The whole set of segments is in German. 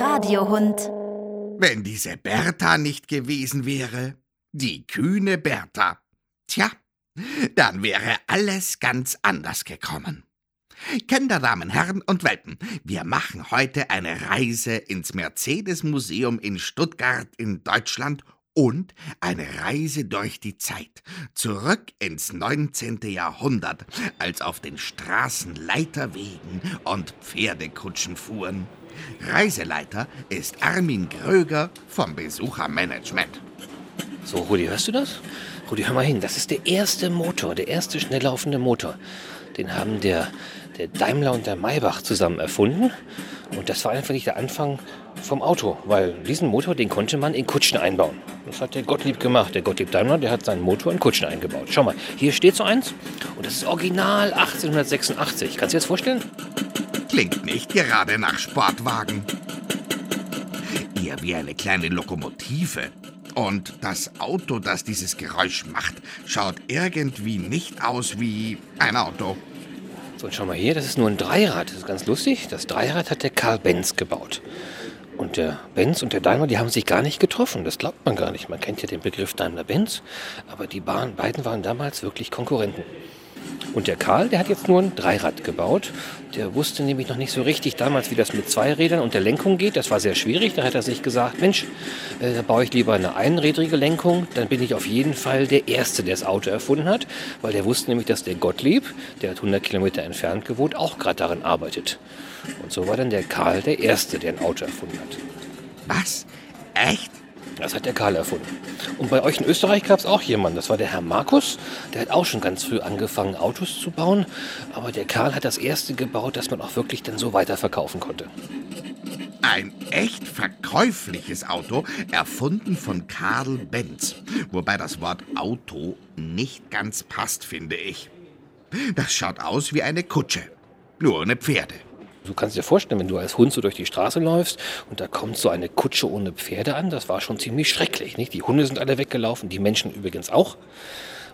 Audiohund. Wenn diese Bertha nicht gewesen wäre, die kühne Bertha, tja, dann wäre alles ganz anders gekommen. Kinderdamen, Herren und Welpen, wir machen heute eine Reise ins Mercedes-Museum in Stuttgart in Deutschland und eine Reise durch die Zeit, zurück ins 19. Jahrhundert, als auf den Straßen Leiterwegen und Pferdekutschen fuhren. Reiseleiter ist Armin Gröger vom Besuchermanagement. So, Rudi, hörst du das? Rudi, hör mal hin. Das ist der erste Motor, der erste schnell laufende Motor. Den haben der, der Daimler und der Maybach zusammen erfunden. Und das war einfach nicht der Anfang vom Auto, weil diesen Motor, den konnte man in Kutschen einbauen. Das hat der Gottlieb gemacht. Der Gottlieb Daimler, der hat seinen Motor in Kutschen eingebaut. Schau mal, hier steht so eins und das ist original 1886. Kannst du dir das vorstellen? Klingt nicht gerade nach Sportwagen. Eher wie eine kleine Lokomotive. Und das Auto, das dieses Geräusch macht, schaut irgendwie nicht aus wie ein Auto. So, und schau mal hier, das ist nur ein Dreirad. Das ist ganz lustig. Das Dreirad hat der Karl Benz gebaut. Und der Benz und der Daimler, die haben sich gar nicht getroffen. Das glaubt man gar nicht. Man kennt ja den Begriff Daimler-Benz. Aber die beiden waren damals wirklich Konkurrenten. Und der Karl, der hat jetzt nur ein Dreirad gebaut. Der wusste nämlich noch nicht so richtig damals, wie das mit zwei Rädern und der Lenkung geht. Das war sehr schwierig. Da hat er sich gesagt, Mensch, äh, da baue ich lieber eine einrädrige Lenkung. Dann bin ich auf jeden Fall der Erste, der das Auto erfunden hat. Weil der wusste nämlich, dass der Gottlieb, der hat 100 Kilometer entfernt gewohnt, auch gerade daran arbeitet. Und so war dann der Karl der Erste, der ein Auto erfunden hat. Was? Echt? Das hat der Karl erfunden. Und bei euch in Österreich gab es auch jemanden, das war der Herr Markus. Der hat auch schon ganz früh angefangen, Autos zu bauen. Aber der Karl hat das erste gebaut, das man auch wirklich dann so weiterverkaufen konnte. Ein echt verkäufliches Auto, erfunden von Karl Benz. Wobei das Wort Auto nicht ganz passt, finde ich. Das schaut aus wie eine Kutsche, nur ohne Pferde. Du kannst dir vorstellen, wenn du als Hund so durch die Straße läufst und da kommt so eine Kutsche ohne Pferde an, das war schon ziemlich schrecklich. Nicht? Die Hunde sind alle weggelaufen, die Menschen übrigens auch.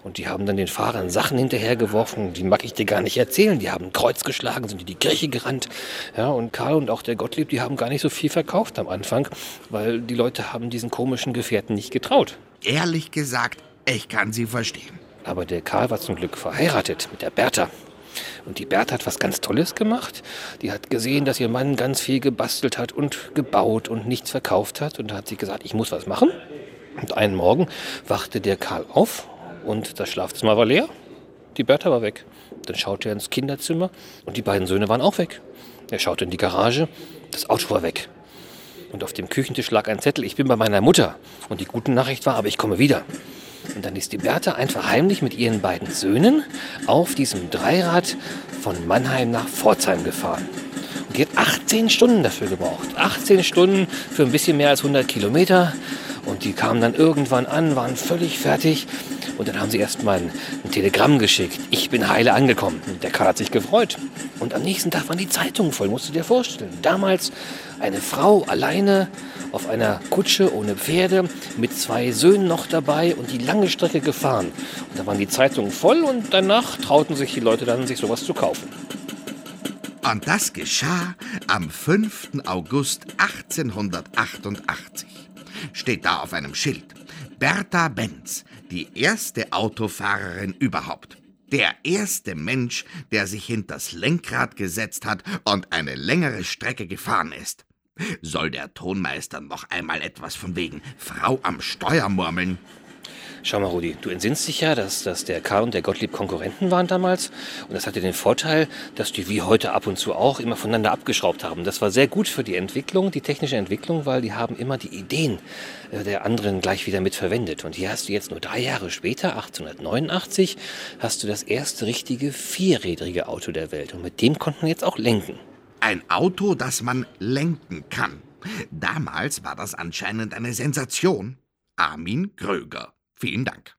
Und die haben dann den Fahrern Sachen hinterhergeworfen, die mag ich dir gar nicht erzählen. Die haben Kreuz geschlagen, sind in die Kirche gerannt. Ja, und Karl und auch der Gottlieb, die haben gar nicht so viel verkauft am Anfang, weil die Leute haben diesen komischen Gefährten nicht getraut. Ehrlich gesagt, ich kann sie verstehen. Aber der Karl war zum Glück verheiratet mit der Bertha. Und die Bertha hat was ganz Tolles gemacht. Die hat gesehen, dass ihr Mann ganz viel gebastelt hat und gebaut und nichts verkauft hat. Und da hat sie gesagt, ich muss was machen. Und einen Morgen wachte der Karl auf und das Schlafzimmer war leer. Die Bertha war weg. Dann schaute er ins Kinderzimmer und die beiden Söhne waren auch weg. Er schaute in die Garage, das Auto war weg. Und auf dem Küchentisch lag ein Zettel, ich bin bei meiner Mutter. Und die gute Nachricht war, aber ich komme wieder. Und dann ist die Bertha einfach heimlich mit ihren beiden Söhnen auf diesem Dreirad von Mannheim nach Pforzheim gefahren. Und die hat 18 Stunden dafür gebraucht. 18 Stunden für ein bisschen mehr als 100 Kilometer. Und die kamen dann irgendwann an, waren völlig fertig. Und dann haben sie erstmal ein, ein Telegramm geschickt. Ich bin heile angekommen. Und der Karl hat sich gefreut. Und am nächsten Tag waren die Zeitungen voll, musst du dir vorstellen. Damals eine Frau alleine auf einer Kutsche ohne Pferde mit zwei Söhnen noch dabei und die lange Strecke gefahren. Und da waren die Zeitungen voll und danach trauten sich die Leute dann, sich sowas zu kaufen. Und das geschah am 5. August 1888. Steht da auf einem Schild. Bertha Benz, die erste Autofahrerin überhaupt. Der erste Mensch, der sich hinters Lenkrad gesetzt hat und eine längere Strecke gefahren ist. Soll der Tonmeister noch einmal etwas von wegen Frau am Steuer murmeln? Schau mal, Rudi, du entsinnst dich ja, dass, dass der Karl und der Gottlieb Konkurrenten waren damals. Und das hatte den Vorteil, dass die wie heute ab und zu auch immer voneinander abgeschraubt haben. Das war sehr gut für die Entwicklung, die technische Entwicklung, weil die haben immer die Ideen äh, der anderen gleich wieder mit verwendet. Und hier hast du jetzt nur drei Jahre später, 1889, hast du das erste richtige vierrädrige Auto der Welt. Und mit dem konnte man jetzt auch lenken. Ein Auto, das man lenken kann. Damals war das anscheinend eine Sensation. Armin Gröger. Vielen Dank.